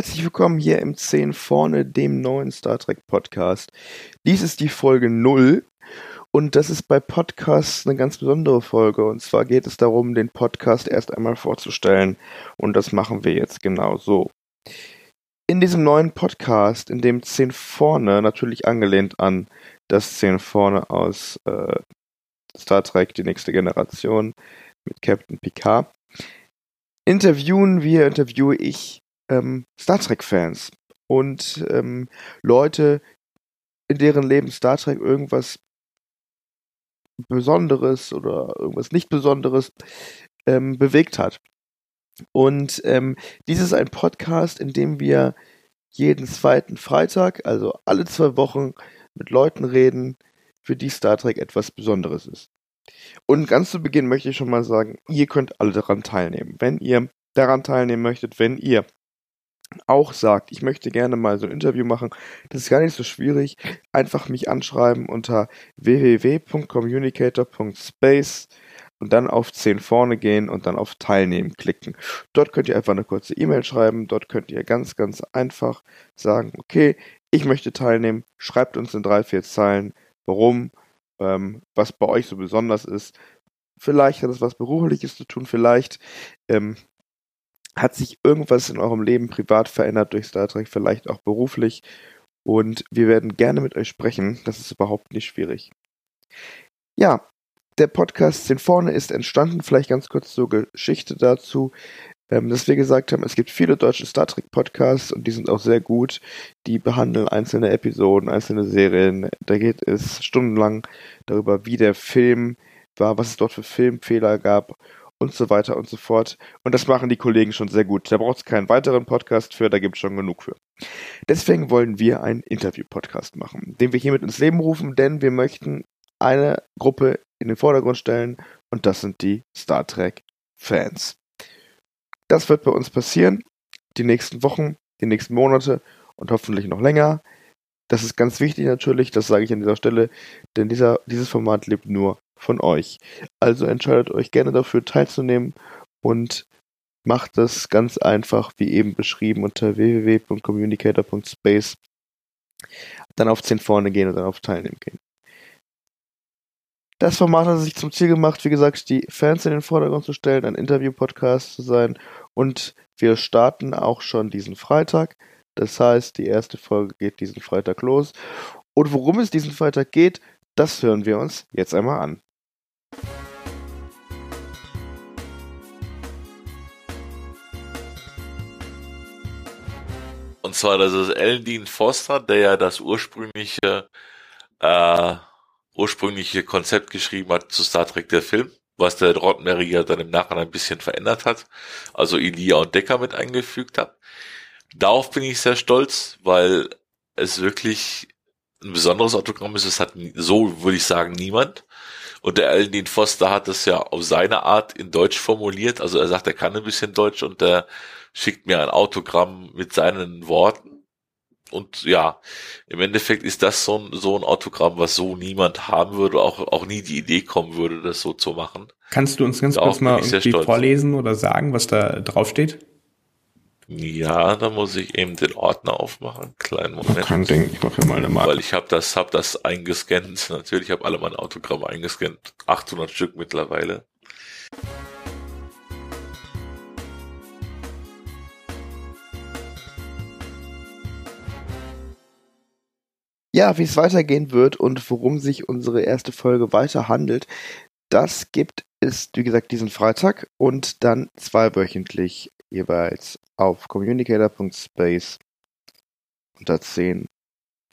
Herzlich willkommen hier im 10 vorne, dem neuen Star Trek Podcast. Dies ist die Folge 0 und das ist bei Podcasts eine ganz besondere Folge. Und zwar geht es darum, den Podcast erst einmal vorzustellen. Und das machen wir jetzt genau so. In diesem neuen Podcast, in dem 10 vorne, natürlich angelehnt an das 10 vorne aus äh, Star Trek, die nächste Generation mit Captain Picard, interviewen wir, interviewe ich ähm, Star Trek-Fans und ähm, Leute, in deren Leben Star Trek irgendwas Besonderes oder irgendwas nicht Besonderes ähm, bewegt hat. Und ähm, dies ist ein Podcast, in dem wir jeden zweiten Freitag, also alle zwei Wochen, mit Leuten reden, für die Star Trek etwas Besonderes ist. Und ganz zu Beginn möchte ich schon mal sagen, ihr könnt alle daran teilnehmen. Wenn ihr daran teilnehmen möchtet, wenn ihr auch sagt, ich möchte gerne mal so ein Interview machen, das ist gar nicht so schwierig. Einfach mich anschreiben unter www.communicator.space und dann auf 10 vorne gehen und dann auf Teilnehmen klicken. Dort könnt ihr einfach eine kurze E-Mail schreiben, dort könnt ihr ganz, ganz einfach sagen, okay, ich möchte teilnehmen, schreibt uns in drei, vier Zeilen, warum, ähm, was bei euch so besonders ist. Vielleicht hat es was Berufliches zu tun, vielleicht ähm, hat sich irgendwas in eurem Leben privat verändert durch Star Trek, vielleicht auch beruflich. Und wir werden gerne mit euch sprechen. Das ist überhaupt nicht schwierig. Ja, der Podcast sind vorne ist entstanden. Vielleicht ganz kurz zur Geschichte dazu. Ähm, dass wir gesagt haben, es gibt viele deutsche Star Trek Podcasts und die sind auch sehr gut. Die behandeln einzelne Episoden, einzelne Serien. Da geht es stundenlang darüber, wie der Film war, was es dort für Filmfehler gab und so weiter und so fort. Und das machen die Kollegen schon sehr gut. Da braucht es keinen weiteren Podcast für, da gibt es schon genug für. Deswegen wollen wir einen Interview-Podcast machen, den wir hiermit ins Leben rufen, denn wir möchten eine Gruppe in den Vordergrund stellen und das sind die Star Trek-Fans. Das wird bei uns passieren, die nächsten Wochen, die nächsten Monate und hoffentlich noch länger. Das ist ganz wichtig natürlich, das sage ich an dieser Stelle, denn dieser, dieses Format lebt nur von euch. Also entscheidet euch gerne dafür teilzunehmen und macht das ganz einfach, wie eben beschrieben, unter www.communicator.space. Dann auf 10 vorne gehen und dann auf Teilnehmen gehen. Das Format hat sich zum Ziel gemacht, wie gesagt, die Fans in den Vordergrund zu stellen, ein Interview-Podcast zu sein. Und wir starten auch schon diesen Freitag. Das heißt, die erste Folge geht diesen Freitag los. Und worum es diesen Freitag geht, das hören wir uns jetzt einmal an. Und zwar, das ist Alan Dean Foster, der ja das ursprüngliche, äh, ursprüngliche Konzept geschrieben hat zu Star Trek der Film, was der Roddenberry ja dann im Nachhinein ein bisschen verändert hat, also Elia und Decker mit eingefügt hat. Darauf bin ich sehr stolz, weil es wirklich ein besonderes Autogramm ist. Es hat so, würde ich sagen, niemand. Und der Alan Dean Foster hat es ja auf seine Art in Deutsch formuliert. Also er sagt, er kann ein bisschen Deutsch und er schickt mir ein Autogramm mit seinen Worten. Und ja, im Endeffekt ist das so ein, so ein Autogramm, was so niemand haben würde, auch, auch nie die Idee kommen würde, das so zu machen. Kannst du uns ganz kurz mal irgendwie vorlesen oder sagen, was da draufsteht? Ja, da muss ich eben den Ordner aufmachen. Kleinen Moment. Kein Ding, ich mache ja mal eine Marke. Weil ich habe das, hab das eingescannt. Natürlich habe alle meine Autogramme eingescannt. 800 Stück mittlerweile. Ja, wie es weitergehen wird und worum sich unsere erste Folge weiter handelt, das gibt es, wie gesagt, diesen Freitag und dann zweiwöchentlich jeweils auf communicator.space unter 10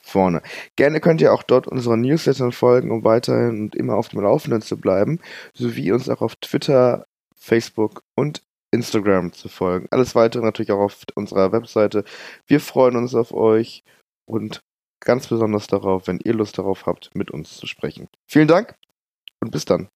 vorne. Gerne könnt ihr auch dort unseren Newslettern folgen, um weiterhin und immer auf dem Laufenden zu bleiben, sowie uns auch auf Twitter, Facebook und Instagram zu folgen. Alles weitere natürlich auch auf unserer Webseite. Wir freuen uns auf euch und ganz besonders darauf, wenn ihr Lust darauf habt, mit uns zu sprechen. Vielen Dank und bis dann.